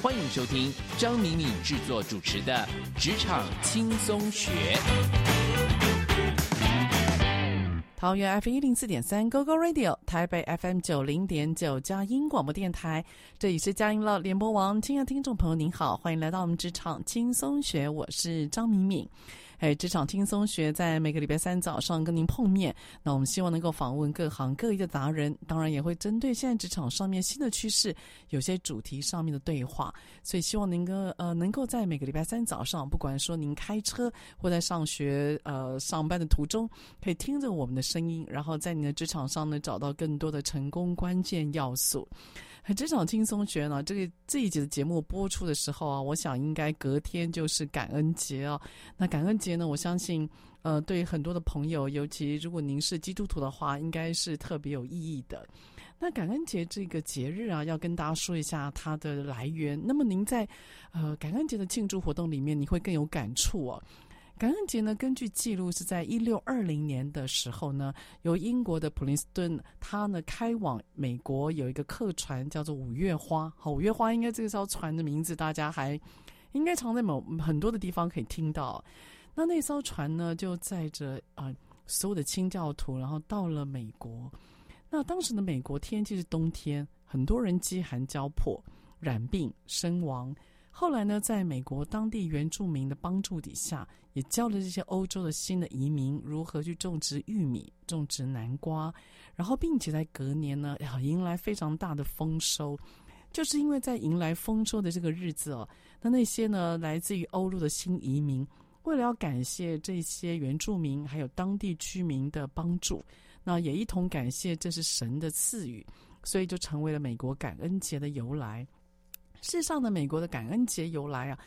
欢迎收听张敏敏制作主持的《职场轻松学》。桃园 F 一零四点三 GoGo Radio，台北 FM 九零点九佳音广播电台，这里是佳音乐联播网。亲爱的听众朋友，您好，欢迎来到我们《职场轻松学》，我是张敏敏。哎，职场轻松学在每个礼拜三早上跟您碰面。那我们希望能够访问各行各业的达人，当然也会针对现在职场上面新的趋势，有些主题上面的对话。所以希望您个呃能够在每个礼拜三早上，不管说您开车或在上学呃上班的途中，可以听着我们的声音，然后在你的职场上呢找到更多的成功关键要素。职场轻松学呢，这个这一集的节目播出的时候啊，我想应该隔天就是感恩节哦。那感恩节呢，我相信呃，对很多的朋友，尤其如果您是基督徒的话，应该是特别有意义的。那感恩节这个节日啊，要跟大家说一下它的来源。那么您在呃感恩节的庆祝活动里面，你会更有感触哦。感恩节呢，根据记录是在一六二零年的时候呢，由英国的普林斯顿，他呢开往美国有一个客船叫做五月花。好，五月花应该这艘船的名字大家还应该常在某很多的地方可以听到。那那艘船呢就载着啊、所有的清教徒，然后到了美国。那当时的美国天气是冬天，很多人饥寒交迫，染病身亡。后来呢，在美国当地原住民的帮助底下，也教了这些欧洲的新的移民如何去种植玉米、种植南瓜，然后并且在隔年呢，要迎来非常大的丰收。就是因为在迎来丰收的这个日子哦，那那些呢来自于欧陆的新移民，为了要感谢这些原住民还有当地居民的帮助，那也一同感谢这是神的赐予，所以就成为了美国感恩节的由来。事实上呢，美国的感恩节由来啊，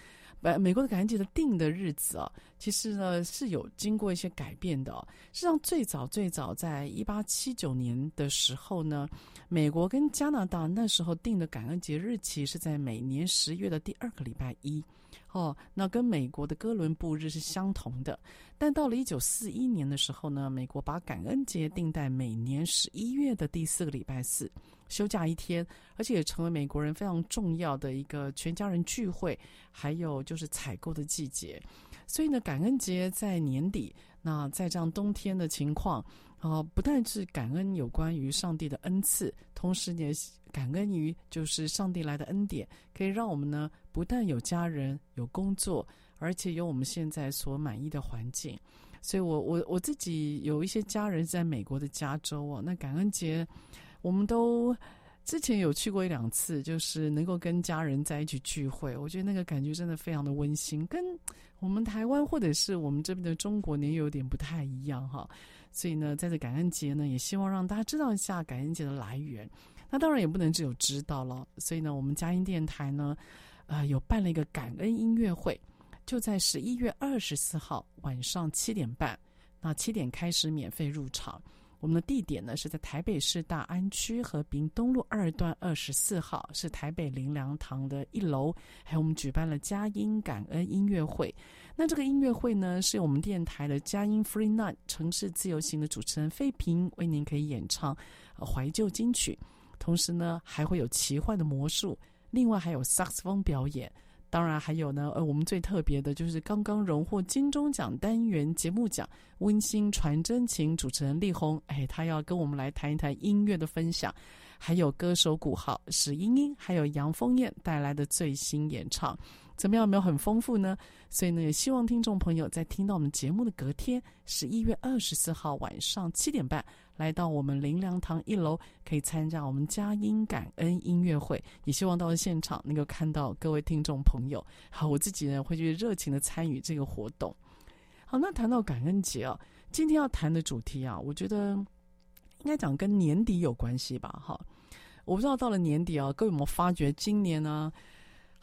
呃，美国的感恩节的定的日子啊，其实呢是有经过一些改变的哦。事实上，最早最早在一八七九年的时候呢，美国跟加拿大那时候定的感恩节日期是在每年十月的第二个礼拜一。哦，那跟美国的哥伦布日是相同的，但到了一九四一年的时候呢，美国把感恩节定在每年十一月的第四个礼拜四，休假一天，而且也成为美国人非常重要的一个全家人聚会，还有就是采购的季节。所以呢，感恩节在年底，那在这样冬天的情况。啊，不但是感恩有关于上帝的恩赐，同时也感恩于就是上帝来的恩典，可以让我们呢不但有家人、有工作，而且有我们现在所满意的环境。所以我我我自己有一些家人在美国的加州啊，那感恩节我们都之前有去过一两次，就是能够跟家人在一起聚会，我觉得那个感觉真的非常的温馨，跟我们台湾或者是我们这边的中国年有点不太一样哈。所以呢，在这感恩节呢，也希望让大家知道一下感恩节的来源。那当然也不能只有知道了。所以呢，我们佳音电台呢，呃，有办了一个感恩音乐会，就在十一月二十四号晚上七点半，那七点开始免费入场。我们的地点呢是在台北市大安区和平东路二段二十四号，是台北灵粮堂的一楼。还有我们举办了佳音感恩音乐会。那这个音乐会呢，是由我们电台的佳音 Free Night 城市自由行的主持人费平为您可以演唱怀旧金曲，同时呢还会有奇幻的魔术，另外还有萨克斯风表演。当然还有呢，呃，我们最特别的就是刚刚荣获金钟奖单元节目奖温馨传真情主持人力宏，哎，他要跟我们来谈一谈音乐的分享，还有歌手鼓号史英英，还有杨丰燕带来的最新演唱。怎么样？有没有很丰富呢？所以呢，也希望听众朋友在听到我们节目的隔天，十一月二十四号晚上七点半，来到我们灵粮堂一楼，可以参加我们佳音感恩音乐会。也希望到了现场能够看到各位听众朋友。好，我自己呢会去热情的参与这个活动。好，那谈到感恩节啊，今天要谈的主题啊，我觉得应该讲跟年底有关系吧。哈，我不知道到了年底啊，各位有没有发觉今年呢？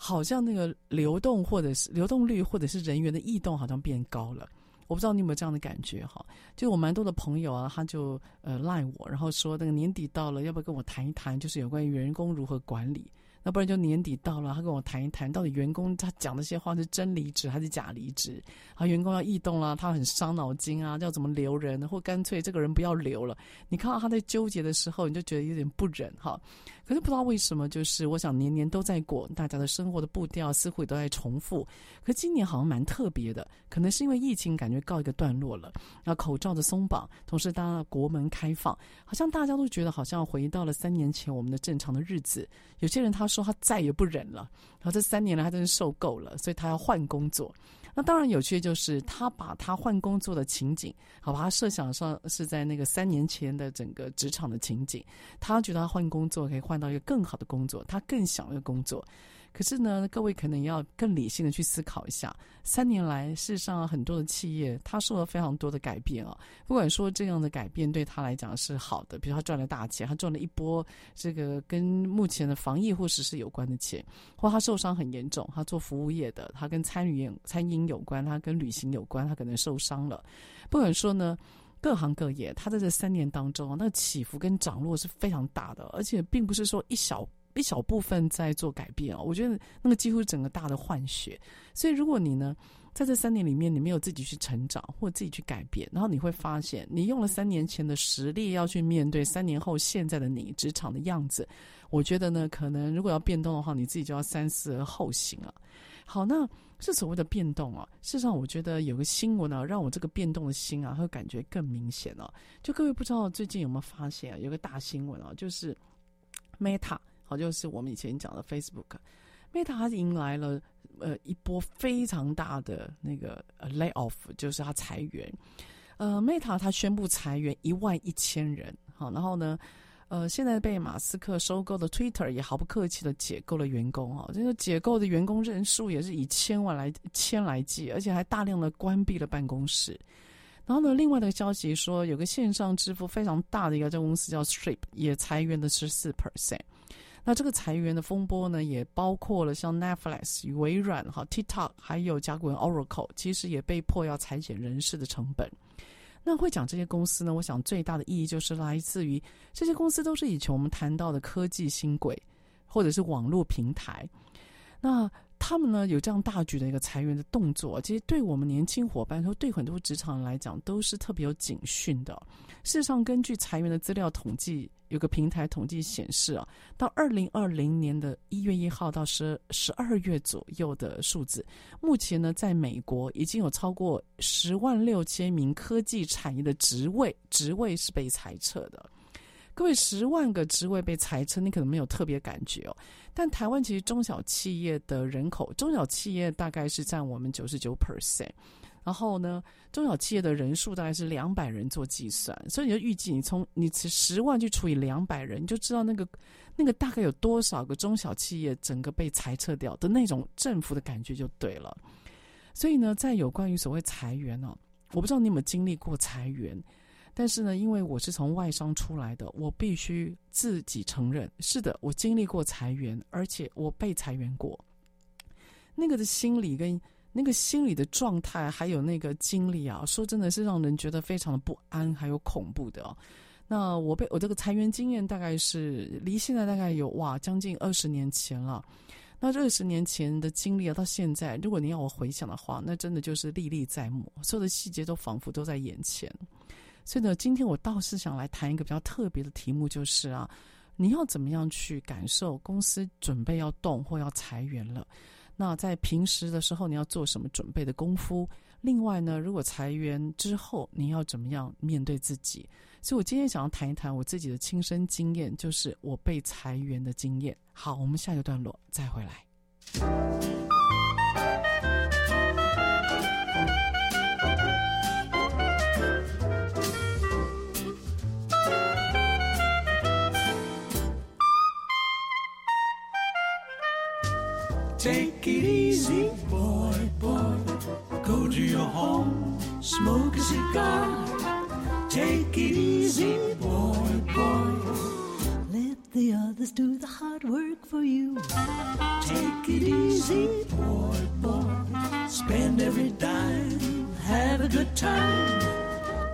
好像那个流动或者是流动率或者是人员的异动好像变高了，我不知道你有没有这样的感觉哈？就我蛮多的朋友啊，他就呃赖我，然后说那个年底到了，要不要跟我谈一谈，就是有关于员工如何管理。那不然就年底到了，他跟我谈一谈，到底员工他讲那些话是真离职还是假离职？啊，员工要异动了，他很伤脑筋啊，要怎么留人，或干脆这个人不要留了。你看到他在纠结的时候，你就觉得有点不忍哈。可是不知道为什么，就是我想年年都在过，大家的生活的步调似乎也都在重复。可今年好像蛮特别的，可能是因为疫情感觉告一个段落了，然后口罩的松绑，同时当然国门开放，好像大家都觉得好像回到了三年前我们的正常的日子。有些人他说他再也不忍了，然后这三年来他真是受够了，所以他要换工作。那当然有趣的就是他把他换工作的情景，好吧他设想上是在那个三年前的整个职场的情景，他觉得他换工作可以换到一个更好的工作，他更想要工作。可是呢，各位可能要更理性的去思考一下，三年来，事实上很多的企业他受了非常多的改变啊。不管说这样的改变对他来讲是好的，比如他赚了大钱，他赚了一波这个跟目前的防疫或实施有关的钱，或他受伤很严重，他做服务业的，他跟餐饮餐饮有关，他跟旅行有关，他可能受伤了。不管说呢，各行各业，他在这三年当中，那个起伏跟涨落是非常大的，而且并不是说一小。一小部分在做改变哦，我觉得那个几乎整个大的换血。所以如果你呢，在这三年里面，你没有自己去成长或自己去改变，然后你会发现，你用了三年前的实力要去面对三年后现在的你职场的样子，我觉得呢，可能如果要变动的话，你自己就要三思而后行啊。好，那是所谓的变动啊。事实上，我觉得有个新闻啊，让我这个变动的心啊，会感觉更明显啊。就各位不知道最近有没有发现啊，有个大新闻啊，就是 Meta。好，就是我们以前讲的 Facebook，Meta 它迎来了呃一波非常大的那个 lay off，就是它裁员。呃，Meta 它宣布裁员一万一千人。好，然后呢，呃，现在被马斯克收购的 Twitter 也毫不客气的解构了员工。哈，这个解构的员工人数也是以千万来千来计，而且还大量的关闭了办公室。然后呢，另外的消息说，有个线上支付非常大的一家公司叫 Strip，也裁员的十四 percent。那这个裁员的风波呢，也包括了像 Netflix、微软、哈 TikTok，还有甲骨文 Oracle，其实也被迫要裁减人事的成本。那会讲这些公司呢，我想最大的意义就是来自于这些公司都是以前我们谈到的科技新轨，或者是网络平台。那他们呢，有这样大举的一个裁员的动作，其实对我们年轻伙伴说，对很多职场人来讲都是特别有警讯的。事实上，根据裁员的资料统计，有个平台统计显示啊，到二零二零年的一月一号到十十二月左右的数字，目前呢，在美国已经有超过十万六千名科技产业的职位职位是被裁撤的。各位，十万个职位被裁撤，你可能没有特别感觉哦。但台湾其实中小企业的人口，中小企业大概是占我们九十九 percent。然后呢，中小企业的人数大概是两百人做计算，所以你就预计你从你十万去除以两百人，你就知道那个那个大概有多少个中小企业整个被裁撤掉的那种政府的感觉就对了。所以呢，在有关于所谓裁员哦，我不知道你有没有经历过裁员。但是呢，因为我是从外商出来的，我必须自己承认，是的，我经历过裁员，而且我被裁员过。那个的心理跟那个心理的状态，还有那个经历啊，说真的是让人觉得非常的不安，还有恐怖的哦。那我被我这个裁员经验大概是离现在大概有哇将近二十年前了。那这二十年前的经历啊，到现在，如果你要我回想的话，那真的就是历历在目，所有的细节都仿佛都在眼前。所以呢，今天我倒是想来谈一个比较特别的题目，就是啊，你要怎么样去感受公司准备要动或要裁员了？那在平时的时候，你要做什么准备的功夫？另外呢，如果裁员之后，你要怎么样面对自己？所以我今天想要谈一谈我自己的亲身经验，就是我被裁员的经验。好，我们下一个段落再回来。Take it easy, boy, boy. Go to your home, smoke a cigar. Take it easy, boy, boy. Let the others do the hard work for you. Take it easy, boy, boy. Spend every dime, have a good time.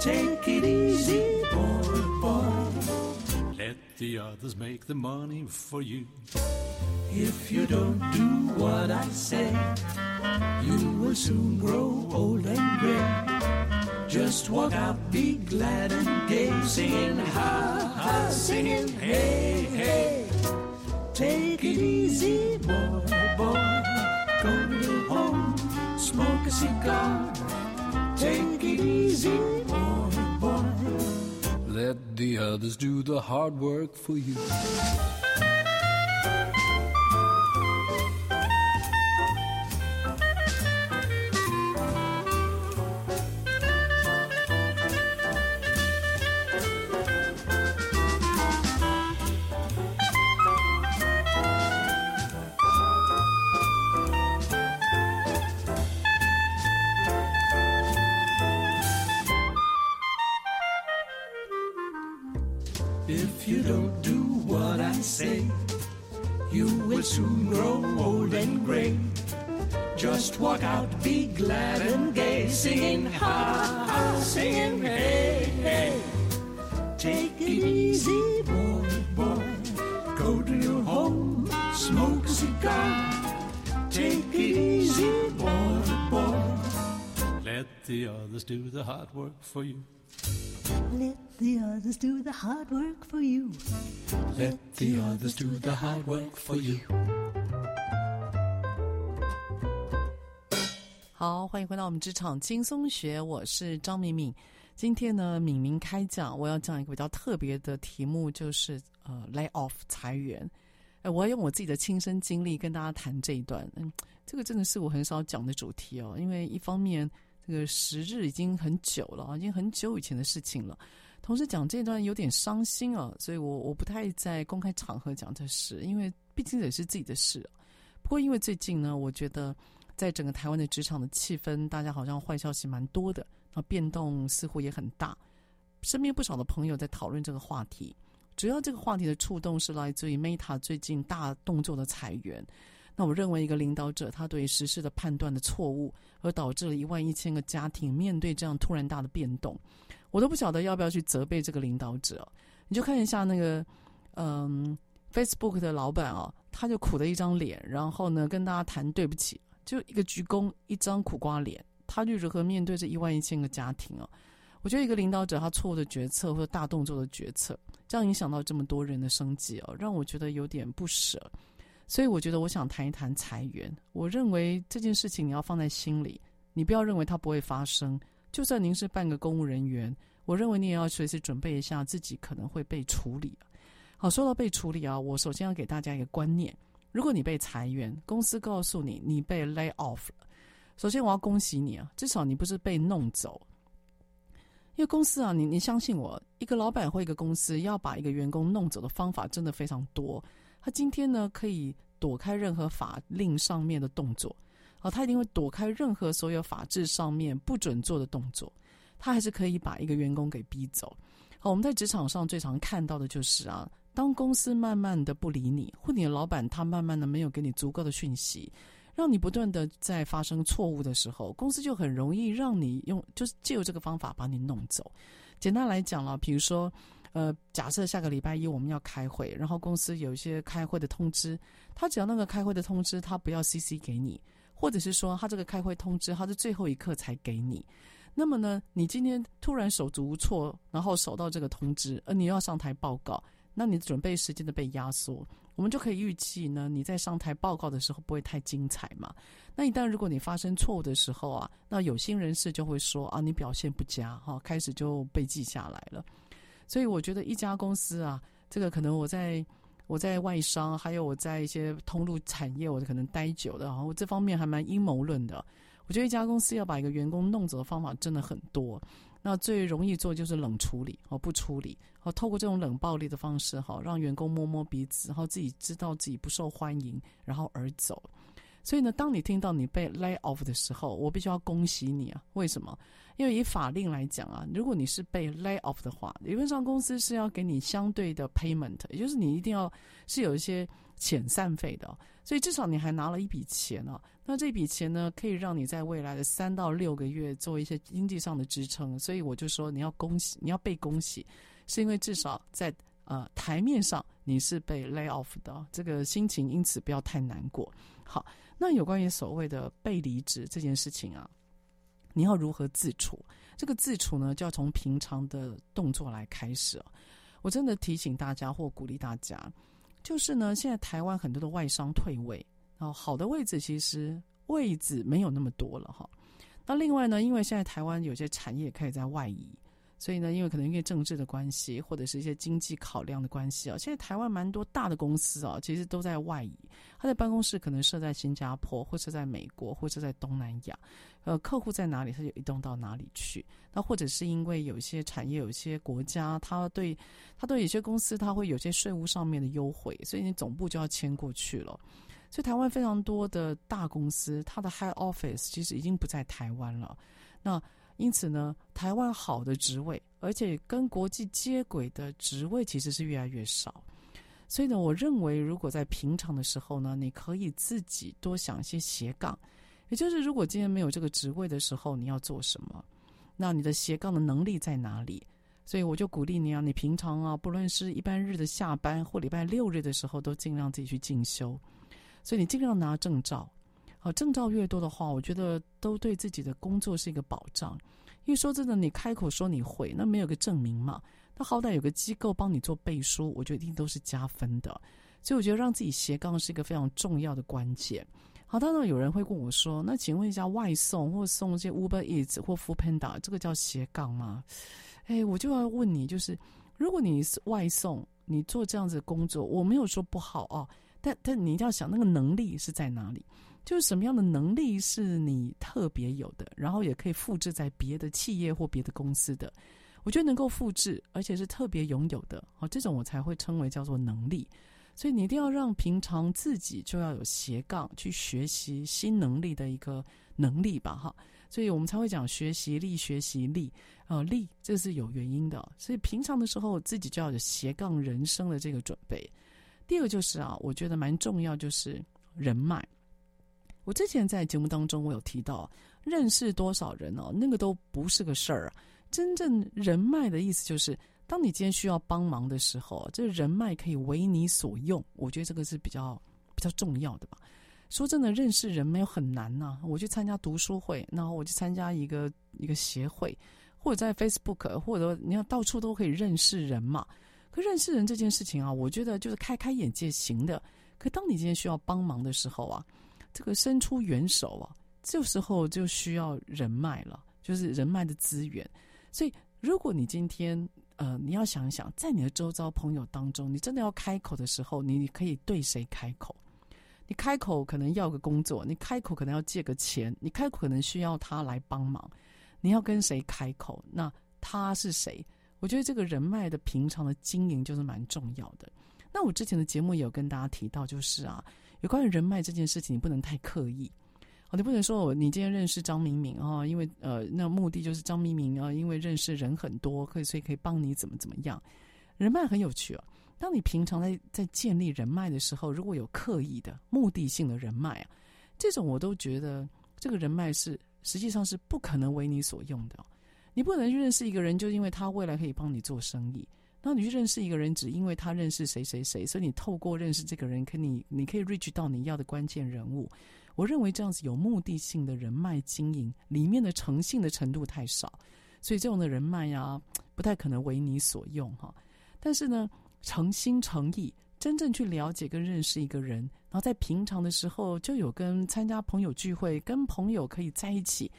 Take it easy, boy, boy. The others make the money for you. If you don't do what I say, you will soon grow old and gray. Just walk out, be glad and gay, singing ha ha, singing hey hey. Take it easy, boy, boy. Go to home, smoke a cigar. Take it easy, boy. Let the others do the hard work for you. If you don't do what I say, you will soon grow old and gray. Just walk out, be glad and gay, singing ha, ha, singing hey, hey. Take it easy, boy, boy. Go to your home, smoke a cigar. Take it easy, boy, boy. Let the others do the hard work for you. Let the others do the hard work for you. Let the others do the hard work for you. 好，欢迎回到我们职场轻松学，我是张敏敏。今天呢，敏敏开讲，我要讲一个比较特别的题目，就是呃，lay off 裁员。哎，我要用我自己的亲身经历跟大家谈这一段。嗯，这个真的是我很少讲的主题哦，因为一方面。这个时日已经很久了，已经很久以前的事情了。同时讲这段有点伤心啊，所以我我不太在公开场合讲这事，因为毕竟也是自己的事。不过因为最近呢，我觉得在整个台湾的职场的气氛，大家好像坏消息蛮多的，然后变动似乎也很大。身边不少的朋友在讨论这个话题，主要这个话题的触动是来自于 Meta 最近大动作的裁员。那我认为一个领导者他对时事的判断的错误，而导致了一万一千个家庭面对这样突然大的变动，我都不晓得要不要去责备这个领导者。你就看一下那个，嗯，Facebook 的老板啊，他就苦的一张脸，然后呢跟大家谈对不起，就一个鞠躬，一张苦瓜脸，他就如何面对这一万一千个家庭啊？我觉得一个领导者他错误的决策或者大动作的决策，这样影响到这么多人的生计啊，让我觉得有点不舍。所以我觉得，我想谈一谈裁员。我认为这件事情你要放在心里，你不要认为它不会发生。就算您是半个公务人员，我认为你也要随时准备一下自己可能会被处理。好，说到被处理啊，我首先要给大家一个观念：如果你被裁员，公司告诉你你被 lay off 了，首先我要恭喜你啊，至少你不是被弄走。因为公司啊，你你相信我，一个老板或一个公司要把一个员工弄走的方法真的非常多。他今天呢，可以躲开任何法令上面的动作，好，他一定会躲开任何所有法制上面不准做的动作，他还是可以把一个员工给逼走。好，我们在职场上最常看到的就是啊，当公司慢慢的不理你，或你的老板他慢慢的没有给你足够的讯息，让你不断的在发生错误的时候，公司就很容易让你用，就是借由这个方法把你弄走。简单来讲了，比如说。呃，假设下个礼拜一我们要开会，然后公司有一些开会的通知，他只要那个开会的通知，他不要 CC 给你，或者是说他这个开会通知，他是最后一刻才给你。那么呢，你今天突然手足无措，然后收到这个通知，而你要上台报告，那你准备时间的被压缩，我们就可以预计呢，你在上台报告的时候不会太精彩嘛。那一旦如果你发生错误的时候啊，那有心人士就会说啊，你表现不佳，哈，开始就被记下来了。所以我觉得一家公司啊，这个可能我在我在外商，还有我在一些通路产业，我可能待久的，然后这方面还蛮阴谋论的。我觉得一家公司要把一个员工弄走的方法真的很多，那最容易做就是冷处理哦，不处理哦，透过这种冷暴力的方式哈，让员工摸摸鼻子，然后自己知道自己不受欢迎，然后而走。所以呢，当你听到你被 lay off 的时候，我必须要恭喜你啊！为什么？因为以法令来讲啊，如果你是被 lay off 的话，理论上公司是要给你相对的 payment，也就是你一定要是有一些遣散费的，所以至少你还拿了一笔钱啊。那这笔钱呢，可以让你在未来的三到六个月做一些经济上的支撑。所以我就说你要恭喜，你要被恭喜，是因为至少在呃台面上你是被 lay off 的，这个心情因此不要太难过。好。那有关于所谓的被离职这件事情啊，你要如何自处？这个自处呢，就要从平常的动作来开始。我真的提醒大家或鼓励大家，就是呢，现在台湾很多的外商退位，然后好的位置其实位置没有那么多了哈。那另外呢，因为现在台湾有些产业可以在外移。所以呢，因为可能因为政治的关系，或者是一些经济考量的关系啊，现在台湾蛮多大的公司啊，其实都在外移，他的办公室可能设在新加坡，或者在美国，或者在东南亚，呃，客户在哪里，他就移动到哪里去。那或者是因为有一些产业，有一些国家，他对他对有些公司，他会有些税务上面的优惠，所以你总部就要迁过去了。所以台湾非常多的大公司，它的 head office 其实已经不在台湾了。那因此呢，台湾好的职位，而且跟国际接轨的职位其实是越来越少。所以呢，我认为如果在平常的时候呢，你可以自己多想一些斜杠，也就是如果今天没有这个职位的时候，你要做什么？那你的斜杠的能力在哪里？所以我就鼓励你啊，你平常啊，不论是一般日的下班或礼拜六日的时候，都尽量自己去进修。所以你尽量拿证照。好，证照越多的话，我觉得都对自己的工作是一个保障。因为说真的，你开口说你会，那没有个证明嘛，那好歹有个机构帮你做背书，我觉得一定都是加分的。所以我觉得让自己斜杠是一个非常重要的关键。好，当然有人会问我说：“那请问一下，外送或送一些 Uber Eats 或 Foodpanda，这个叫斜杠吗？”哎，我就要问你，就是如果你是外送，你做这样子的工作，我没有说不好哦，但但你一定要想那个能力是在哪里。就是什么样的能力是你特别有的，然后也可以复制在别的企业或别的公司的。我觉得能够复制，而且是特别拥有的，哦，这种我才会称为叫做能力。所以你一定要让平常自己就要有斜杠去学习新能力的一个能力吧，哈。所以我们才会讲学习力、学习力，呃，力这是有原因的。所以平常的时候自己就要有斜杠人生的这个准备。第二个就是啊，我觉得蛮重要，就是人脉。我之前在节目当中，我有提到认识多少人哦，那个都不是个事儿啊。真正人脉的意思就是，当你今天需要帮忙的时候，这人脉可以为你所用。我觉得这个是比较比较重要的吧。说真的，认识人没有很难呐。我去参加读书会，然后我去参加一个一个协会，或者在 Facebook，或者你要到处都可以认识人嘛。可认识人这件事情啊，我觉得就是开开眼界行的。可当你今天需要帮忙的时候啊。这个伸出援手啊，这时候就需要人脉了，就是人脉的资源。所以，如果你今天呃，你要想一想，在你的周遭朋友当中，你真的要开口的时候，你可以对谁开口？你开口可能要个工作，你开口可能要借个钱，你开口可能需要他来帮忙，你要跟谁开口？那他是谁？我觉得这个人脉的平常的经营就是蛮重要的。那我之前的节目也有跟大家提到，就是啊。有关于人脉这件事情，你不能太刻意，你不能说我你今天认识张明明啊，因为呃，那目的就是张明明啊，因为认识人很多，可以所以可以帮你怎么怎么样。人脉很有趣啊，当你平常在在建立人脉的时候，如果有刻意的目的性的人脉啊，这种我都觉得这个人脉是实际上是不可能为你所用的。你不能认识一个人，就因为他未来可以帮你做生意。那你去认识一个人，只因为他认识谁谁谁，所以你透过认识这个人，可你你可以 reach 到你要的关键人物。我认为这样子有目的性的人脉经营，里面的诚信的程度太少，所以这种的人脉呀、啊，不太可能为你所用哈。但是呢，诚心诚意，真正去了解跟认识一个人，然后在平常的时候就有跟参加朋友聚会，跟朋友可以在一起。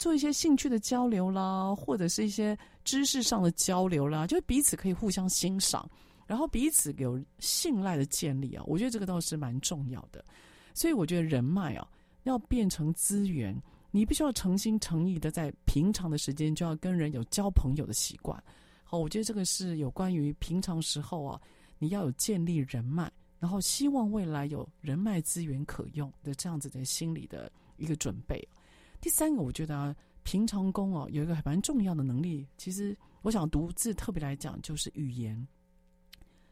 做一些兴趣的交流啦，或者是一些知识上的交流啦，就彼此可以互相欣赏，然后彼此有信赖的建立啊，我觉得这个倒是蛮重要的。所以我觉得人脉啊，要变成资源，你必须要诚心诚意的在平常的时间就要跟人有交朋友的习惯。好，我觉得这个是有关于平常时候啊，你要有建立人脉，然后希望未来有人脉资源可用的这样子的心理的一个准备。第三个，我觉得啊，平常工哦，有一个还蛮重要的能力。其实，我想独自特别来讲，就是语言，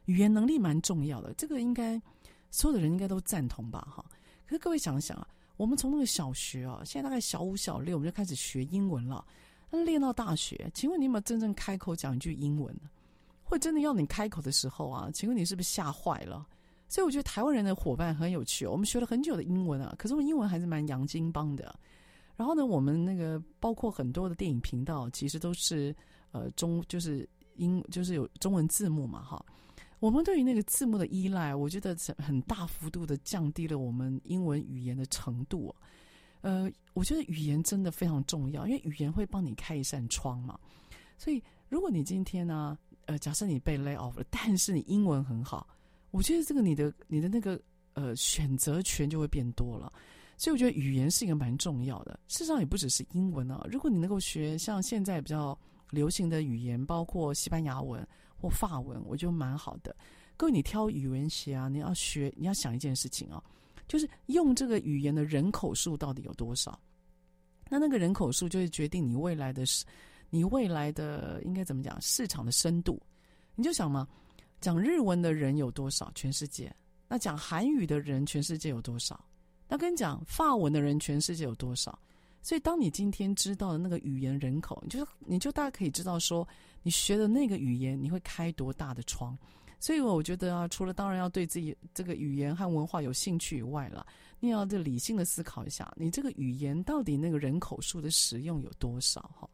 语言能力蛮重要的。这个应该所有的人应该都赞同吧？哈。可是各位想想啊，我们从那个小学啊，现在大概小五、小六，我们就开始学英文了。那练到大学，请问你有没有真正开口讲一句英文呢？或真的要你开口的时候啊，请问你是不是吓坏了？所以我觉得台湾人的伙伴很有趣。我们学了很久的英文啊，可是我英文还是蛮洋泾邦的。然后呢，我们那个包括很多的电影频道，其实都是呃中就是英就是有中文字幕嘛，哈。我们对于那个字幕的依赖，我觉得很大幅度的降低了我们英文语言的程度。呃，我觉得语言真的非常重要，因为语言会帮你开一扇窗嘛。所以，如果你今天呢、呃，假设你被 lay off 了，但是你英文很好，我觉得这个你的你的那个呃选择权就会变多了。所以我觉得语言是一个蛮重要的，事实上也不只是英文啊。如果你能够学像现在比较流行的语言，包括西班牙文或法文，我觉得蛮好的。各位，你挑语言学啊，你要学，你要想一件事情啊，就是用这个语言的人口数到底有多少？那那个人口数就会决定你未来的，你未来的应该怎么讲？市场的深度。你就想嘛，讲日文的人有多少？全世界？那讲韩语的人，全世界有多少？那跟你讲，法文的人全世界有多少？所以，当你今天知道的那个语言人口，你就你就大家可以知道说，你学的那个语言，你会开多大的窗。所以，我觉得啊，除了当然要对自己这个语言和文化有兴趣以外了，你要这理性的思考一下，你这个语言到底那个人口数的使用有多少？哈，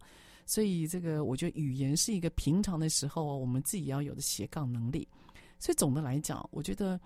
所以这个我觉得语言是一个平常的时候我们自己要有的斜杠能力。所以总的来讲，我觉得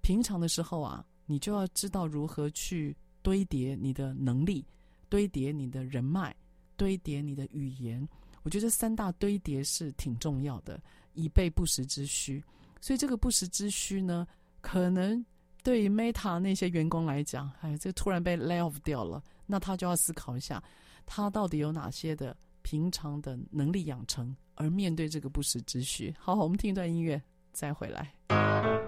平常的时候啊。你就要知道如何去堆叠你的能力，堆叠你的人脉，堆叠你的语言。我觉得三大堆叠是挺重要的，以备不时之需。所以这个不时之需呢，可能对于 Meta 那些员工来讲，哎，这突然被 lay off 掉了，那他就要思考一下，他到底有哪些的平常的能力养成，而面对这个不时之需。好，我们听一段音乐，再回来。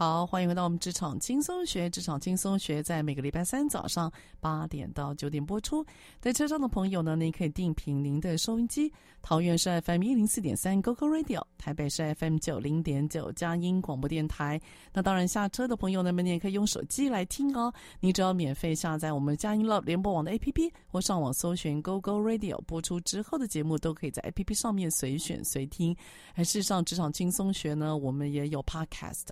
好，欢迎回到我们职场轻松学。职场轻松学在每个礼拜三早上八点到九点播出。在车上的朋友呢，您可以定频您的收音机。桃园是 FM 一零四点三 GoGo Radio，台北是 FM 九零点九佳音广播电台。那当然，下车的朋友呢，你也可以用手机来听哦。你只要免费下载我们佳音 Love 联播网的 APP，或上网搜寻 GoGo Radio，播出之后的节目都可以在 APP 上面随选随听。而事实上，职场轻松学呢，我们也有 Podcast。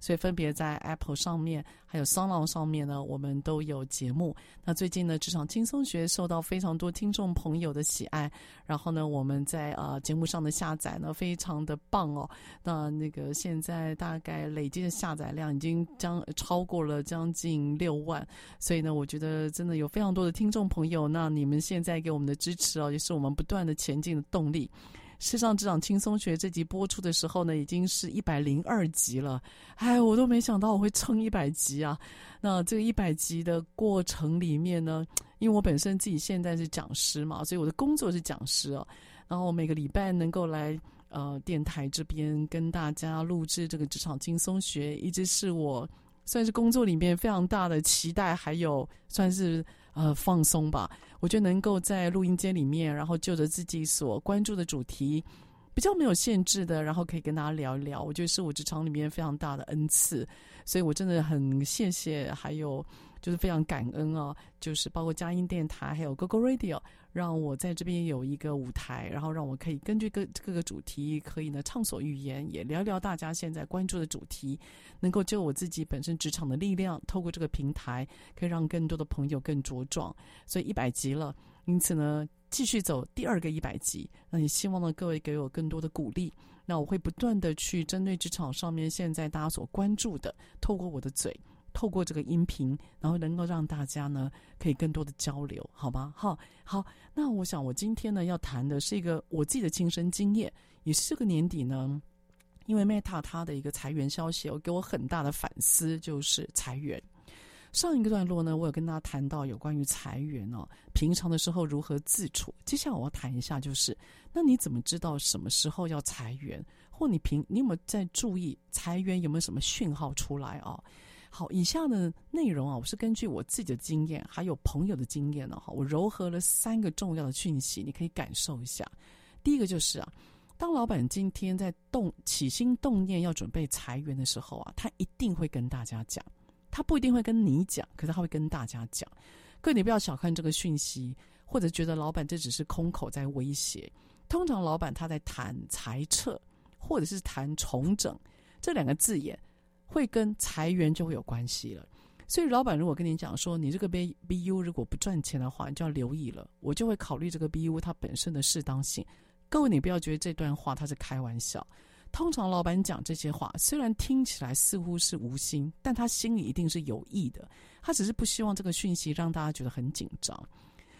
所以分别在 Apple 上面，还有 SoundOn 上面呢，我们都有节目。那最近呢，职场轻松学受到非常多听众朋友的喜爱。然后呢，我们在呃节目上的下载呢，非常的棒哦。那那个现在大概累计的下载量已经将超过了将近六万。所以呢，我觉得真的有非常多的听众朋友。那你们现在给我们的支持哦，也是我们不断的前进的动力。世上，职场轻松学这集播出的时候呢，已经是一百零二集了。哎，我都没想到我会撑一百集啊！那这个一百集的过程里面呢，因为我本身自己现在是讲师嘛，所以我的工作是讲师哦。然后每个礼拜能够来呃电台这边跟大家录制这个职场轻松学，一直是我算是工作里面非常大的期待，还有算是。呃，放松吧。我觉得能够在录音间里面，然后就着自己所关注的主题，比较没有限制的，然后可以跟大家聊一聊。我觉得是我职场里面非常大的恩赐，所以我真的很谢谢，还有就是非常感恩啊，就是包括佳音电台，还有 Google Radio。让我在这边有一个舞台，然后让我可以根据各各个主题，可以呢畅所欲言，也聊聊大家现在关注的主题，能够就我自己本身职场的力量，透过这个平台，可以让更多的朋友更茁壮。所以一百集了，因此呢，继续走第二个一百集。那也希望呢，各位给我更多的鼓励。那我会不断的去针对职场上面现在大家所关注的，透过我的嘴。透过这个音频，然后能够让大家呢可以更多的交流，好吗？好，好。那我想我今天呢要谈的是一个我自己的亲身经验，也是这个年底呢，因为 Meta 它的一个裁员消息，我给我很大的反思，就是裁员。上一个段落呢，我有跟大家谈到有关于裁员哦，平常的时候如何自处。接下来我要谈一下，就是那你怎么知道什么时候要裁员，或你平你有没有在注意裁员有没有什么讯号出来啊？好，以下的内容啊，我是根据我自己的经验，还有朋友的经验呢，哈，我糅合了三个重要的讯息，你可以感受一下。第一个就是啊，当老板今天在动起心动念要准备裁员的时候啊，他一定会跟大家讲，他不一定会跟你讲，可是他会跟大家讲。各位，你不要小看这个讯息，或者觉得老板这只是空口在威胁。通常老板他在谈裁撤，或者是谈重整这两个字眼。会跟裁员就会有关系了，所以老板如果跟你讲说，你这个 B BU 如果不赚钱的话，你就要留意了，我就会考虑这个 BU 它本身的适当性。各位，你不要觉得这段话他是开玩笑。通常老板讲这些话，虽然听起来似乎是无心，但他心里一定是有意的，他只是不希望这个讯息让大家觉得很紧张。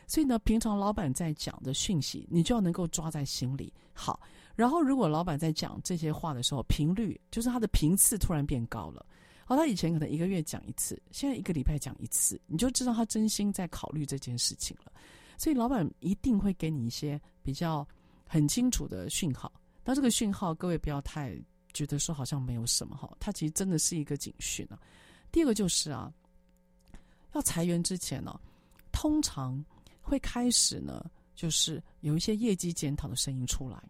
所以呢，平常老板在讲的讯息，你就要能够抓在心里。好。然后，如果老板在讲这些话的时候，频率就是他的频次突然变高了。好，他以前可能一个月讲一次，现在一个礼拜讲一次，你就知道他真心在考虑这件事情了。所以，老板一定会给你一些比较很清楚的讯号。那这个讯号，各位不要太觉得说好像没有什么哈，它其实真的是一个警讯啊。第二个就是啊，要裁员之前呢，通常会开始呢，就是有一些业绩检讨的声音出来。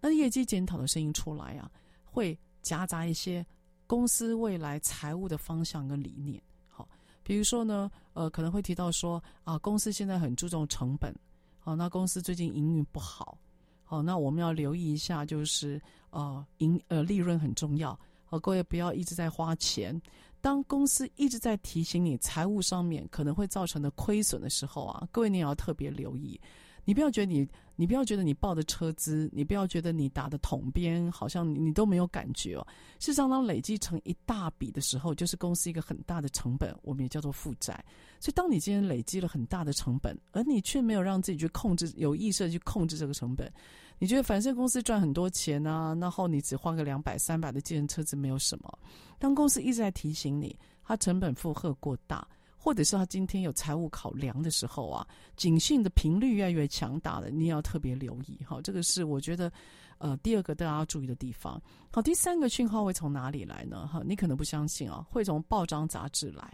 那业绩检讨的声音出来啊，会夹杂一些公司未来财务的方向跟理念。好，比如说呢，呃，可能会提到说啊，公司现在很注重成本。好，那公司最近营运不好。好，那我们要留意一下，就是呃，营呃利润很重要。好，各位不要一直在花钱。当公司一直在提醒你财务上面可能会造成的亏损的时候啊，各位你也要特别留意。你不要觉得你，你不要觉得你报的车资，你不要觉得你打的统编好像你，都没有感觉哦。事实上，当累积成一大笔的时候，就是公司一个很大的成本，我们也叫做负债。所以，当你今天累积了很大的成本，而你却没有让自己去控制，有意识的去控制这个成本，你觉得反正公司赚很多钱啊，然后你只花个两百、三百的计程车资没有什么。当公司一直在提醒你，它成本负荷过大。或者是他今天有财务考量的时候啊，警讯的频率越来越强大了，你也要特别留意。好，这个是我觉得，呃，第二个大家要注意的地方。好，第三个讯号会从哪里来呢？哈，你可能不相信啊，会从报章杂志来。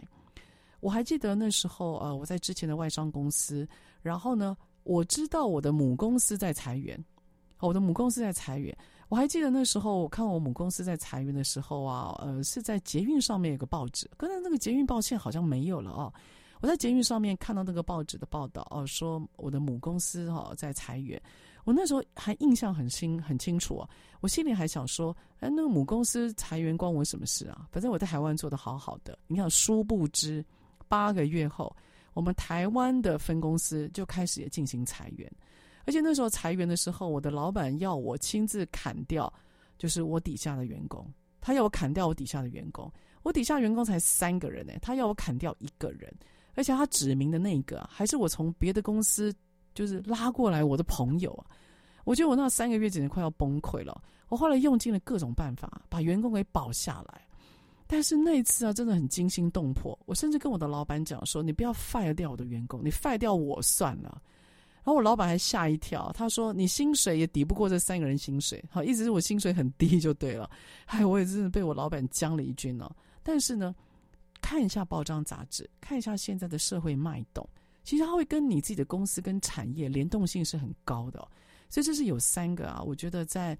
我还记得那时候，呃，我在之前的外商公司，然后呢，我知道我的母公司在裁员，我的母公司在裁员。我还记得那时候，我看我母公司在裁员的时候啊，呃，是在捷运上面有个报纸，刚才那个捷运报现在好像没有了哦。我在捷运上面看到那个报纸的报道哦，说我的母公司哈在裁员。我那时候还印象很清很清楚啊，我心里还想说，哎，那个母公司裁员关我什么事啊？反正我在台湾做得好好的。你看，殊不知八个月后，我们台湾的分公司就开始也进行裁员。而且那时候裁员的时候，我的老板要我亲自砍掉，就是我底下的员工。他要我砍掉我底下的员工，我底下员工才三个人呢，他要我砍掉一个人，而且他指明的那个还是我从别的公司就是拉过来我的朋友啊。我觉得我那三个月简直快要崩溃了。我后来用尽了各种办法把员工给保下来，但是那一次啊，真的很惊心动魄。我甚至跟我的老板讲说：“你不要 fire 掉我的员工，你 fire 掉我算了。”然后我老板还吓一跳，他说：“你薪水也抵不过这三个人薪水，好，意思是我薪水很低就对了。”哎，我也真的被我老板将了一军哦。但是呢，看一下报章杂志，看一下现在的社会脉动，其实它会跟你自己的公司跟产业联动性是很高的。所以这是有三个啊，我觉得在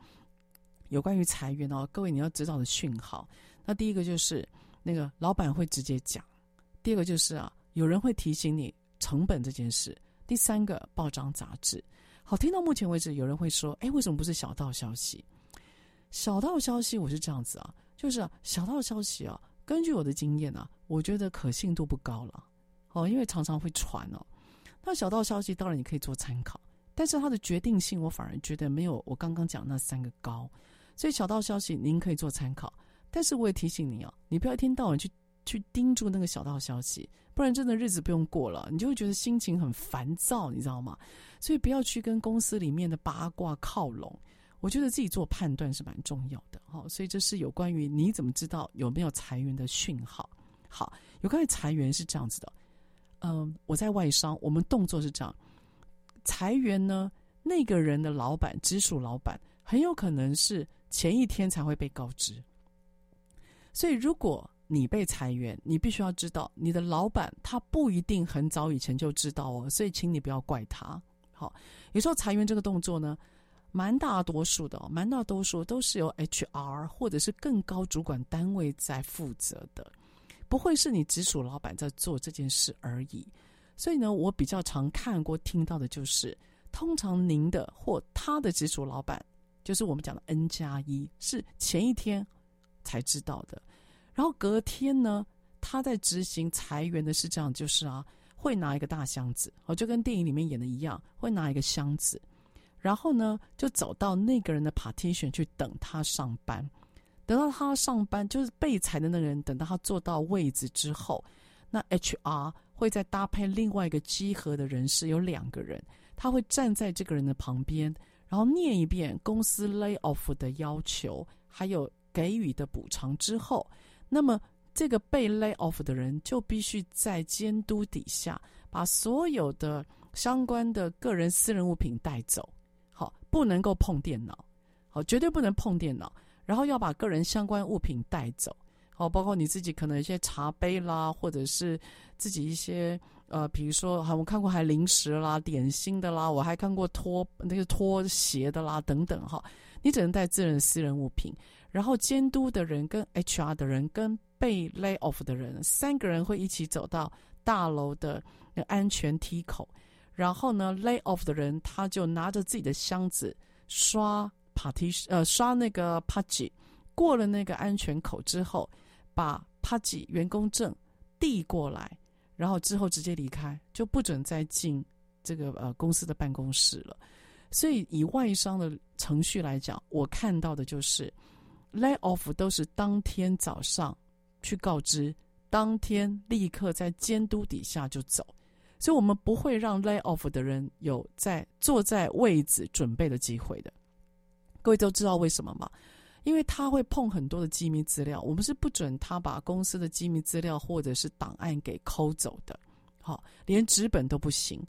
有关于裁员哦，各位你要知道的讯号。那第一个就是那个老板会直接讲，第二个就是啊，有人会提醒你成本这件事。第三个报章杂志，好，听到目前为止，有人会说：“哎，为什么不是小道消息？”小道消息我是这样子啊，就是啊，小道消息啊，根据我的经验啊，我觉得可信度不高了哦，因为常常会传哦。那小道消息当然你可以做参考，但是它的决定性我反而觉得没有我刚刚讲那三个高。所以小道消息您可以做参考，但是我也提醒你啊，你不要一天到晚去去盯住那个小道消息。不然真的日子不用过了，你就会觉得心情很烦躁，你知道吗？所以不要去跟公司里面的八卦靠拢。我觉得自己做判断是蛮重要的，哈。所以这是有关于你怎么知道有没有裁员的讯号。好，有关于裁员是这样子的，嗯，我在外商，我们动作是这样，裁员呢，那个人的老板，直属老板，很有可能是前一天才会被告知。所以如果你被裁员，你必须要知道，你的老板他不一定很早以前就知道哦，所以请你不要怪他。好，有时候裁员这个动作呢，蛮大多数的，蛮大多数都是由 HR 或者是更高主管单位在负责的，不会是你直属老板在做这件事而已。所以呢，我比较常看过、听到的就是，通常您的或他的直属老板，就是我们讲的 N 加一，是前一天才知道的。然后隔天呢，他在执行裁员的是这样，就是啊，会拿一个大箱子，哦，就跟电影里面演的一样，会拿一个箱子，然后呢，就走到那个人的 partition 去等他上班。等到他上班，就是被裁的那个人，等到他坐到位子之后，那 HR 会再搭配另外一个集合的人士，有两个人，他会站在这个人的旁边，然后念一遍公司 lay off 的要求，还有给予的补偿之后。那么，这个被 lay off 的人就必须在监督底下，把所有的相关的个人私人物品带走。好，不能够碰电脑，好，绝对不能碰电脑。然后要把个人相关物品带走，好，包括你自己可能一些茶杯啦，或者是自己一些呃，比如说，哈，我看过还零食啦、点心的啦，我还看过拖那个拖鞋的啦等等哈。你只能带自人私人物品。然后监督的人跟 HR 的人跟被 lay off 的人三个人会一起走到大楼的安全梯口，然后呢，lay off 的人他就拿着自己的箱子刷 partition 呃刷那个 Pudgy 过了那个安全口之后，把 Pudgy 员工证递过来，然后之后直接离开，就不准再进这个呃公司的办公室了。所以以外商的程序来讲，我看到的就是 lay off 都是当天早上去告知，当天立刻在监督底下就走。所以我们不会让 lay off 的人有在坐在位子准备的机会的。各位都知道为什么吗？因为他会碰很多的机密资料，我们是不准他把公司的机密资料或者是档案给抠走的，好，连纸本都不行。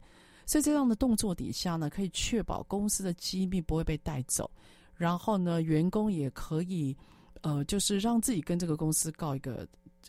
所以这样的动作底下呢，可以确保公司的机密不会被带走，然后呢，员工也可以，呃，就是让自己跟这个公司告一个，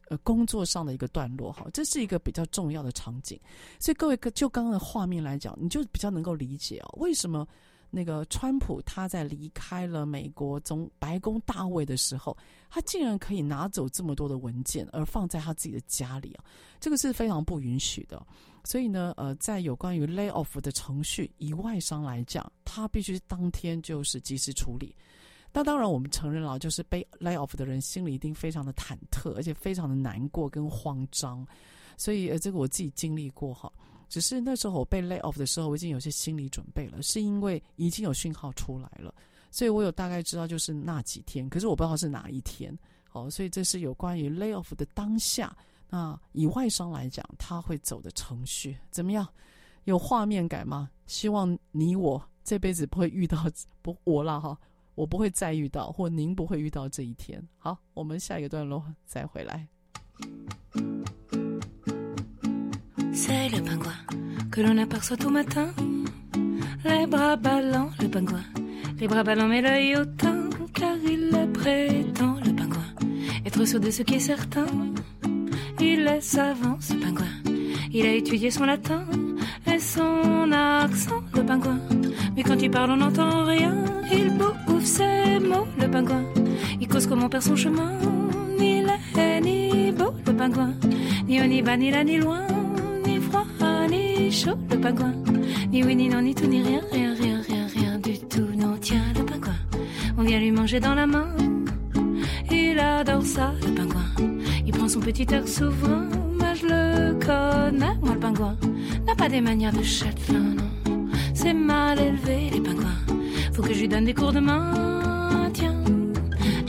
呃，工作上的一个段落，哈，这是一个比较重要的场景。所以各位就刚刚的画面来讲，你就比较能够理解哦，为什么？那个川普他在离开了美国总白宫大位的时候，他竟然可以拿走这么多的文件，而放在他自己的家里啊，这个是非常不允许的。所以呢，呃，在有关于 lay off 的程序，以外商来讲，他必须当天就是及时处理。那当然，我们承认了，就是被 lay off 的人心里一定非常的忐忑，而且非常的难过跟慌张。所以，呃，这个我自己经历过哈。只是那时候我被 lay off 的时候，我已经有些心理准备了，是因为已经有讯号出来了，所以我有大概知道就是那几天，可是我不知道是哪一天。好，所以这是有关于 lay off 的当下。那以外商来讲，他会走的程序怎么样？有画面感吗？希望你我这辈子不会遇到，不我了哈，我不会再遇到，或您不会遇到这一天。好，我们下一个段落再回来。Il est savant, ce pingouin. Il a étudié son latin et son accent, le pingouin. Mais quand il parle, on n'entend rien. Il bouffe ses mots, le pingouin. Il cause comme on perd son chemin. Ni laid, ni beau, le pingouin. Ni haut, ni bas, ni là, ni loin ni chaud, le pingouin. Ni oui, ni non, ni tout, ni rien, rien, rien, rien, rien du tout. Non, tiens, le pingouin. On vient lui manger dans la main. Il adore ça, le pingouin. Son petit air souverain. Mais je le connais, moi, le pingouin. N'a pas des manières de châtelain, non. C'est mal élevé, les pingouins. Faut que je lui donne des cours de main. Tiens,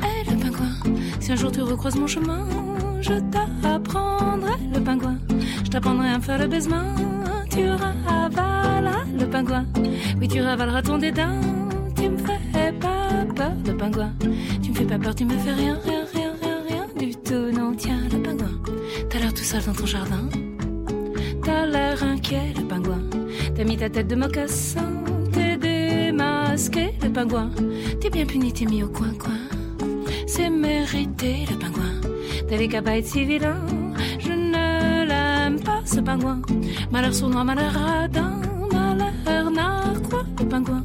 hé, le pingouin. Si un jour tu recroises mon chemin, je t'apprendrai, le pingouin. Je t'apprendrai à faire le baisement. Tu ravaleras le pingouin. Oui, tu ravaleras ton dédain. Tu me fais pas peur, le pingouin. Tu me fais pas peur, tu me fais rien, rien, seul dans ton jardin. T'as l'air inquiet, le pingouin. T'as mis ta tête de mocassin. T'es démasqué, le pingouin. T'es bien puni, t'es mis au coin-coin. C'est mérité, le pingouin. T'avais qu'à pas être si vilain pas ce pingouin. Malheur sournois, malheur radin, malheur narquois, le pingouin.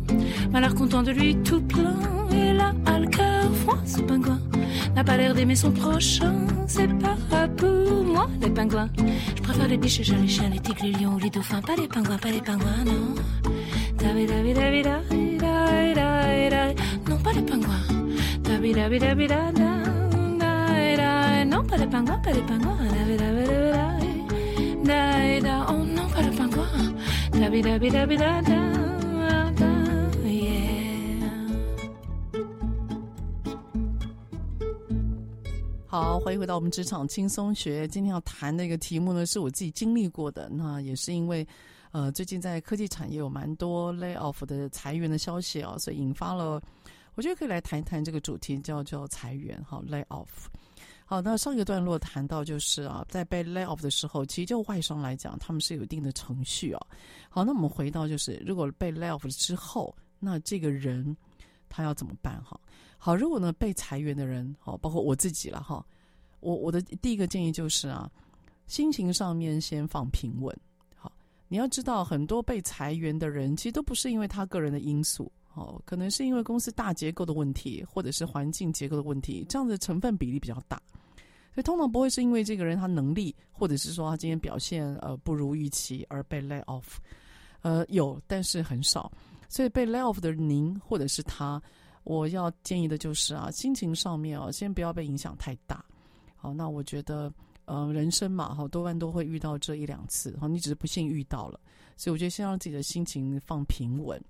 Malheur content de lui tout plein, là a le cœur froid, ce pingouin. N'a pas l'air d'aimer son prochain, c'est pas pour moi, les pingouins. Je préfère les biches, les chiens, les tigres, les lions les dauphins, pas les pingouins, pas les pingouins, non. Non, pas les pingouins. Non, pas les pingouins, pas les pingouins. Oh non, pas le pingouin. 好，欢迎回到我们职场轻松学。今天要谈的一个题目呢，是我自己经历过的。那也是因为，呃，最近在科技产业有蛮多 lay off 的裁员的消息啊，所以引发了，我觉得可以来谈一谈这个主题，叫叫裁员，好，lay off。好，那上一个段落谈到就是啊，在被 lay off 的时候，其实就外商来讲，他们是有一定的程序啊。好，那我们回到就是，如果被 lay off 之后，那这个人他要怎么办？哈，好，如果呢被裁员的人，好，包括我自己了哈，我我的第一个建议就是啊，心情上面先放平稳。好，你要知道，很多被裁员的人其实都不是因为他个人的因素。哦，可能是因为公司大结构的问题，或者是环境结构的问题，这样的成分比例比较大，所以通常不会是因为这个人他能力，或者是说他今天表现呃不如预期而被 lay off，呃有，但是很少，所以被 lay off 的您或者是他，我要建议的就是啊，心情上面啊，先不要被影响太大。好，那我觉得呃，人生嘛，哈，多半都会遇到这一两次，哈，你只是不幸遇到了，所以我觉得先让自己的心情放平稳。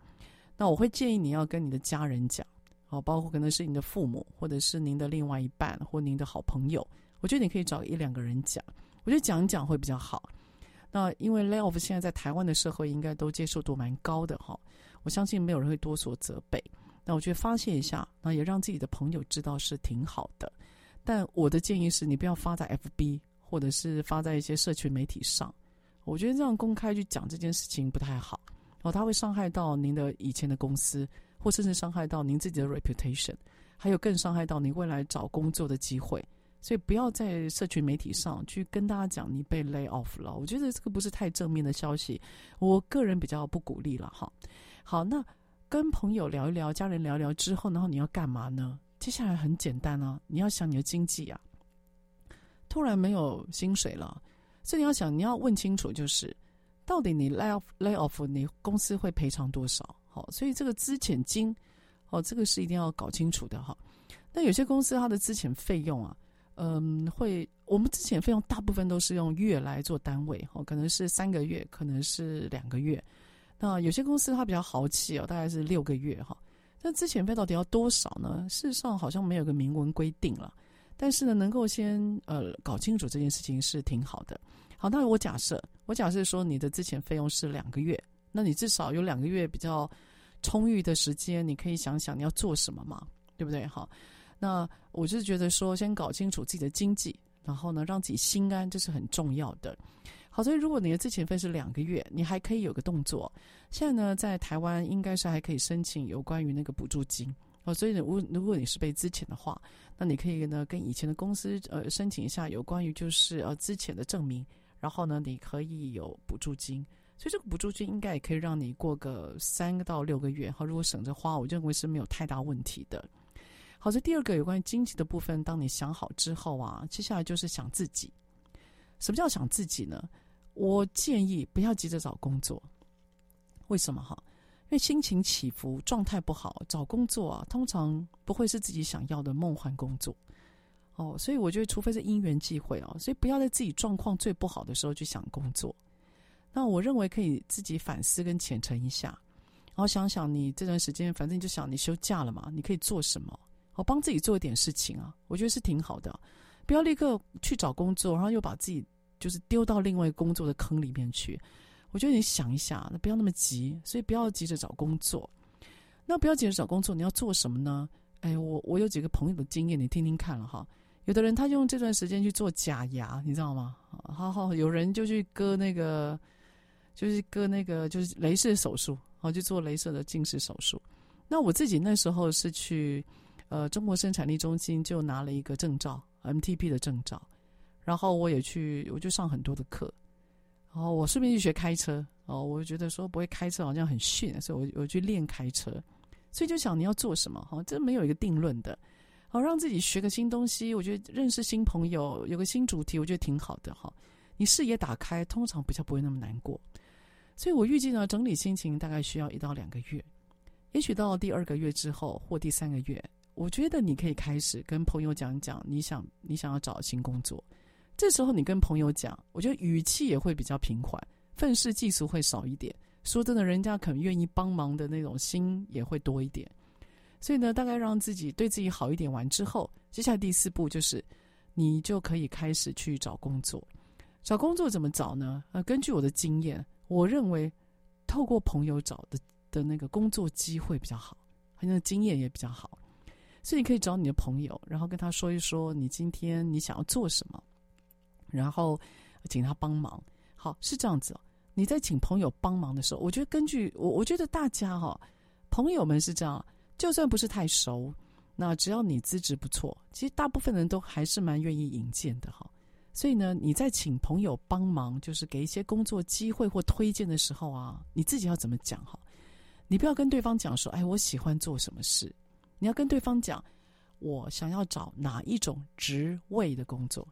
那我会建议你要跟你的家人讲，哦，包括可能是你的父母，或者是您的另外一半，或您的好朋友，我觉得你可以找一两个人讲，我觉得讲一讲会比较好。那因为 layoff 现在在台湾的社会应该都接受度蛮高的哈，我相信没有人会多所责备。那我觉得发泄一下，那也让自己的朋友知道是挺好的。但我的建议是你不要发在 FB，或者是发在一些社群媒体上。我觉得这样公开去讲这件事情不太好，哦，它会伤害到您的以前的公司，或甚至伤害到您自己的 reputation，还有更伤害到你未来找工作的机会。所以不要在社群媒体上去跟大家讲你被 lay off 了。我觉得这个不是太正面的消息，我个人比较不鼓励了哈。好，那跟朋友聊一聊，家人聊一聊之后，然后你要干嘛呢？接下来很简单啊，你要想你的经济啊，突然没有薪水了，所以你要想，你要问清楚，就是到底你 lay off lay off，你公司会赔偿多少？好，所以这个资遣金，哦，这个是一定要搞清楚的哈。那有些公司它的资遣费用啊，嗯，会我们资遣费用大部分都是用月来做单位，哦，可能是三个月，可能是两个月。那有些公司它比较豪气哦，大概是六个月哈。那资遣费到底要多少呢？事实上好像没有个明文规定了，但是呢，能够先呃搞清楚这件事情是挺好的。好，那我假设，我假设说你的资遣费用是两个月，那你至少有两个月比较充裕的时间，你可以想想你要做什么嘛，对不对？好，那我就觉得说，先搞清楚自己的经济，然后呢，让自己心安，这是很重要的。好，所以如果你的资遣费是两个月，你还可以有个动作。现在呢，在台湾应该是还可以申请有关于那个补助金哦。所以，如如果你是被资遣的话，那你可以呢跟以前的公司呃申请一下有关于就是呃资遣的证明，然后呢你可以有补助金。所以这个补助金应该也可以让你过个三个到六个月。好，如果省着花，我认为是没有太大问题的。好，这第二个有关于经济的部分，当你想好之后啊，接下来就是想自己。什么叫想自己呢？我建议不要急着找工作，为什么哈？因为心情起伏、状态不好，找工作啊，通常不会是自己想要的梦幻工作哦。所以我觉得，除非是因缘际会哦，所以不要在自己状况最不好的时候去想工作。那我认为可以自己反思跟虔诚一下，然后想想你这段时间，反正你就想你休假了嘛，你可以做什么？好，帮自己做一点事情啊，我觉得是挺好的。不要立刻去找工作，然后又把自己。就是丢到另外一个工作的坑里面去，我觉得你想一下，那不要那么急，所以不要急着找工作。那不要急着找工作，你要做什么呢？哎，我我有几个朋友的经验，你听听看了哈。有的人他用这段时间去做假牙，你知道吗？好好，有人就去割那个，就是割那个，就是镭射手术，好，去做镭射的近视手术。那我自己那时候是去呃中国生产力中心就拿了一个证照，MTP 的证照。然后我也去，我就上很多的课，然后我顺便去学开车哦。我就觉得说不会开车好像很逊，所以我我去练开车。所以就想你要做什么哈，这没有一个定论的。好，让自己学个新东西，我觉得认识新朋友，有个新主题，我觉得挺好的哈。你视野打开，通常比较不会那么难过。所以我预计呢，整理心情大概需要一到两个月，也许到第二个月之后或第三个月，我觉得你可以开始跟朋友讲讲，你想你想要找新工作。这时候你跟朋友讲，我觉得语气也会比较平缓，愤世嫉俗会少一点。说真的，人家可能愿意帮忙的那种心也会多一点。所以呢，大概让自己对自己好一点完之后，接下来第四步就是，你就可以开始去找工作。找工作怎么找呢？呃，根据我的经验，我认为透过朋友找的的那个工作机会比较好，很有经验也比较好。所以你可以找你的朋友，然后跟他说一说你今天你想要做什么。然后请他帮忙，好，是这样子哦。你在请朋友帮忙的时候，我觉得根据我，我觉得大家哈，朋友们是这样，就算不是太熟，那只要你资质不错，其实大部分人都还是蛮愿意引荐的哈。所以呢，你在请朋友帮忙，就是给一些工作机会或推荐的时候啊，你自己要怎么讲哈？你不要跟对方讲说，哎，我喜欢做什么事，你要跟对方讲，我想要找哪一种职位的工作。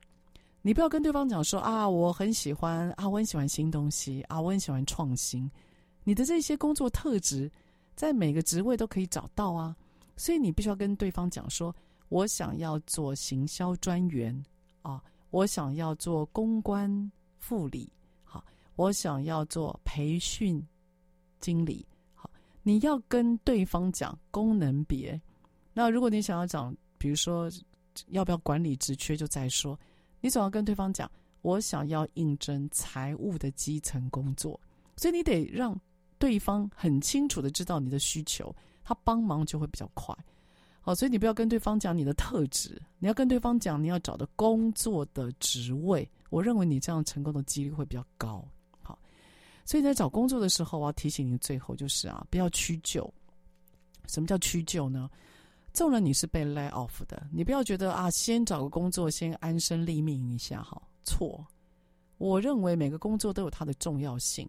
你不要跟对方讲说啊，我很喜欢啊，我很喜欢新东西啊，我很喜欢创新。你的这些工作特质，在每个职位都可以找到啊，所以你必须要跟对方讲说，我想要做行销专员啊，我想要做公关副理，好，我想要做培训经理，好，你要跟对方讲功能别。那如果你想要讲，比如说要不要管理职缺，就再说。你总要跟对方讲，我想要应征财务的基层工作，所以你得让对方很清楚的知道你的需求，他帮忙就会比较快。好，所以你不要跟对方讲你的特质，你要跟对方讲你要找的工作的职位。我认为你这样成功的几率会比较高。好，所以在找工作的时候，我要提醒你，最后就是啊，不要屈就。什么叫屈就呢？纵然你是被 lay off 的，你不要觉得啊，先找个工作，先安身立命一下。好，错。我认为每个工作都有它的重要性，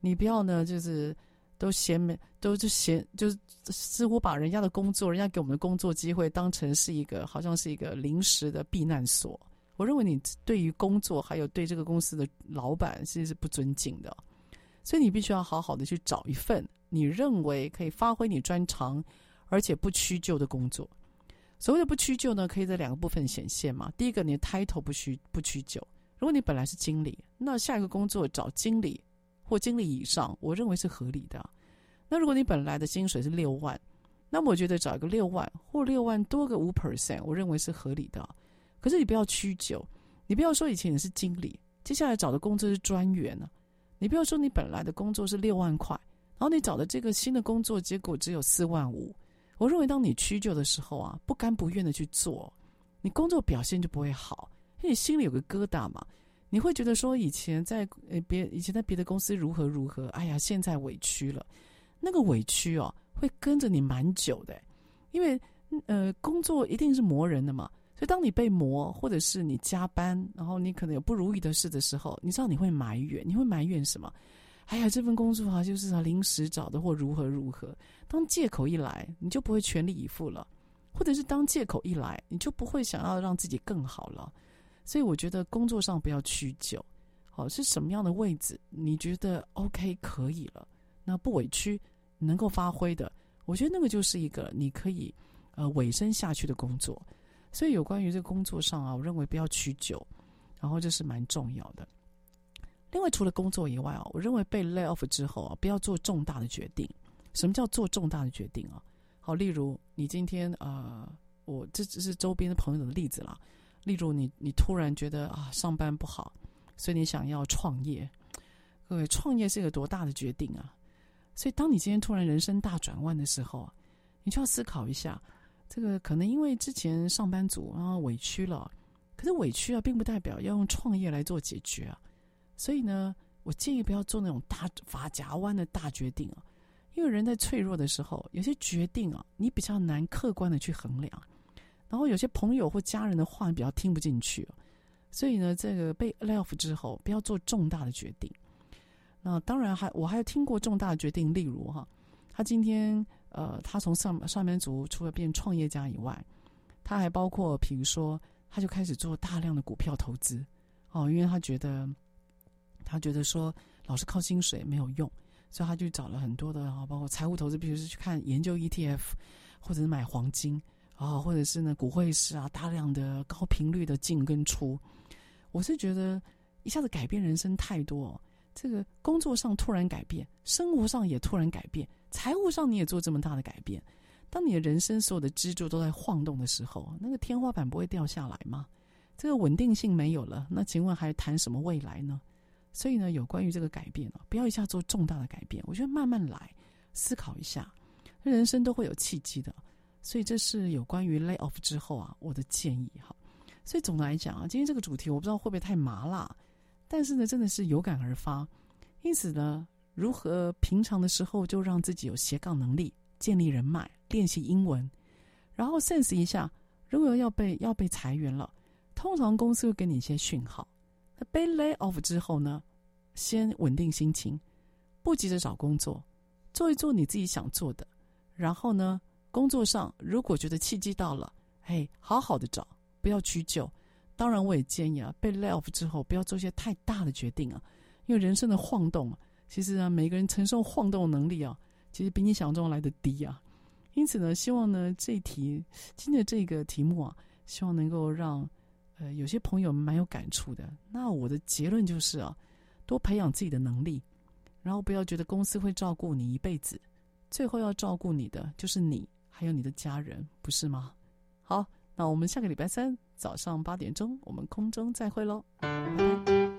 你不要呢，就是。都嫌没，都就嫌，就是似乎把人家的工作，人家给我们的工作机会当成是一个，好像是一个临时的避难所。我认为你对于工作，还有对这个公司的老板，其实是不尊敬的。所以你必须要好好的去找一份你认为可以发挥你专长，而且不屈就的工作。所谓的不屈就呢，可以在两个部分显现嘛。第一个，你的 title 不屈不屈就。如果你本来是经理，那下一个工作找经理。或经理以上，我认为是合理的。那如果你本来的薪水是六万，那么我觉得找一个六万或六万多个五 percent，我认为是合理的。可是你不要屈就，你不要说以前你是经理，接下来找的工作是专员呢。你不要说你本来的工作是六万块，然后你找的这个新的工作结果只有四万五。我认为当你屈就的时候啊，不甘不愿的去做，你工作表现就不会好，因为你心里有个疙瘩嘛。你会觉得说以前在呃别以前在别的公司如何如何，哎呀，现在委屈了，那个委屈哦会跟着你蛮久的，因为呃工作一定是磨人的嘛，所以当你被磨或者是你加班，然后你可能有不如意的事的时候，你知道你会埋怨，你会埋怨什么？哎呀，这份工作啊就是啊临时找的或如何如何，当借口一来，你就不会全力以赴了，或者是当借口一来，你就不会想要让自己更好了。所以我觉得工作上不要屈就，好，是什么样的位置你觉得 OK 可以了，那不委屈能够发挥的，我觉得那个就是一个你可以呃委身下去的工作。所以有关于这个工作上啊，我认为不要屈就，然后这是蛮重要的。另外除了工作以外啊，我认为被 lay off 之后啊，不要做重大的决定。什么叫做重大的决定啊？好，例如你今天呃，我这只是周边的朋友的例子啦。例如你，你你突然觉得啊，上班不好，所以你想要创业。各位，创业是一个多大的决定啊！所以，当你今天突然人生大转弯的时候，你就要思考一下，这个可能因为之前上班族啊委屈了，可是委屈啊，并不代表要用创业来做解决啊。所以呢，我建议不要做那种大发夹弯的大决定啊，因为人在脆弱的时候，有些决定啊，你比较难客观的去衡量。然后有些朋友或家人的话你比较听不进去，所以呢，这个被 lay off 之后，不要做重大的决定。那当然还我还有听过重大的决定，例如哈，他今天呃，他从上上班族除了变创业家以外，他还包括比如说，他就开始做大量的股票投资哦，因为他觉得他觉得说老是靠薪水没有用，所以他就找了很多的啊，包括财务投资，比如是去看研究 ETF，或者是买黄金。啊、或者是呢，股汇市啊，大量的高频率的进跟出，我是觉得一下子改变人生太多。哦这个工作上突然改变，生活上也突然改变，财务上你也做这么大的改变。当你的人生所有的支柱都在晃动的时候，那个天花板不会掉下来吗？这个稳定性没有了，那请问还谈什么未来呢？所以呢，有关于这个改变啊，不要一下做重大的改变，我觉得慢慢来，思考一下，人生都会有契机的。所以这是有关于 lay off 之后啊，我的建议哈。所以总的来讲啊，今天这个主题我不知道会不会太麻辣，但是呢，真的是有感而发。因此呢，如何平常的时候就让自己有斜杠能力，建立人脉，练习英文，然后 sense 一下，如果要被要被裁员了，通常公司会给你一些讯号。那被 lay off 之后呢，先稳定心情，不急着找工作，做一做你自己想做的，然后呢，工作上，如果觉得契机到了，嘿，好好的找，不要屈就。当然，我也建议啊，被 lay off 之后，不要做一些太大的决定啊，因为人生的晃动，其实啊，每个人承受晃动能力啊，其实比你想象中来的低啊。因此呢，希望呢，这一题今天的这个题目啊，希望能够让呃，有些朋友蛮有感触的。那我的结论就是啊，多培养自己的能力，然后不要觉得公司会照顾你一辈子，最后要照顾你的就是你，还有你的家人，不是吗？好，那我们下个礼拜三早上八点钟，我们空中再会喽，拜拜。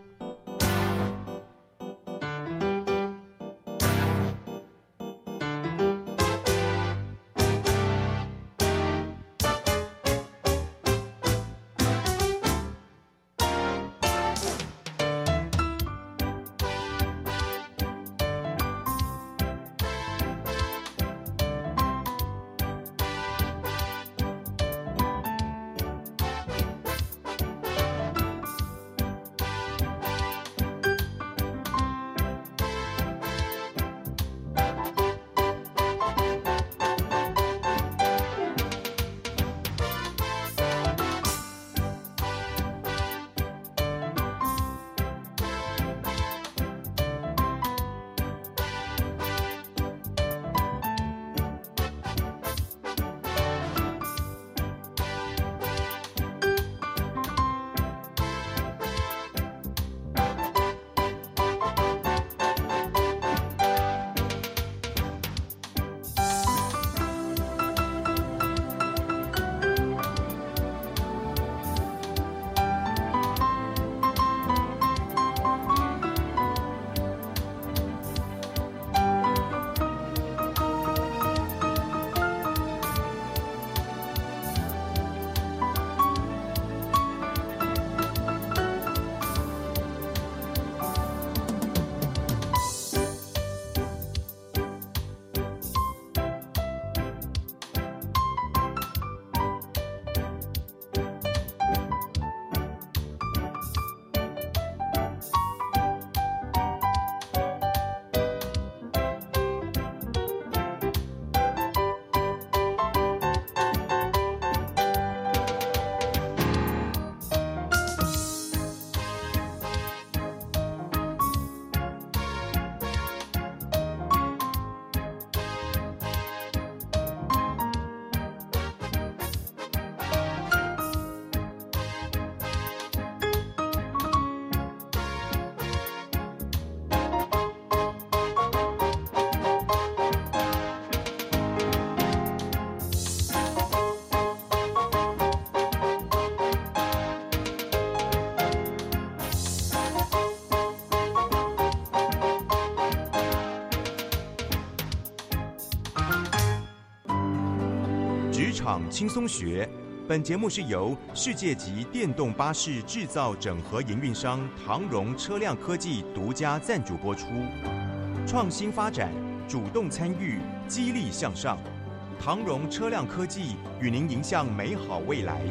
场轻松学，本节目是由世界级电动巴士制造整合营运商唐荣车辆科技独家赞助播出。创新发展，主动参与，激励向上。唐荣车辆科技与您迎向美好未来。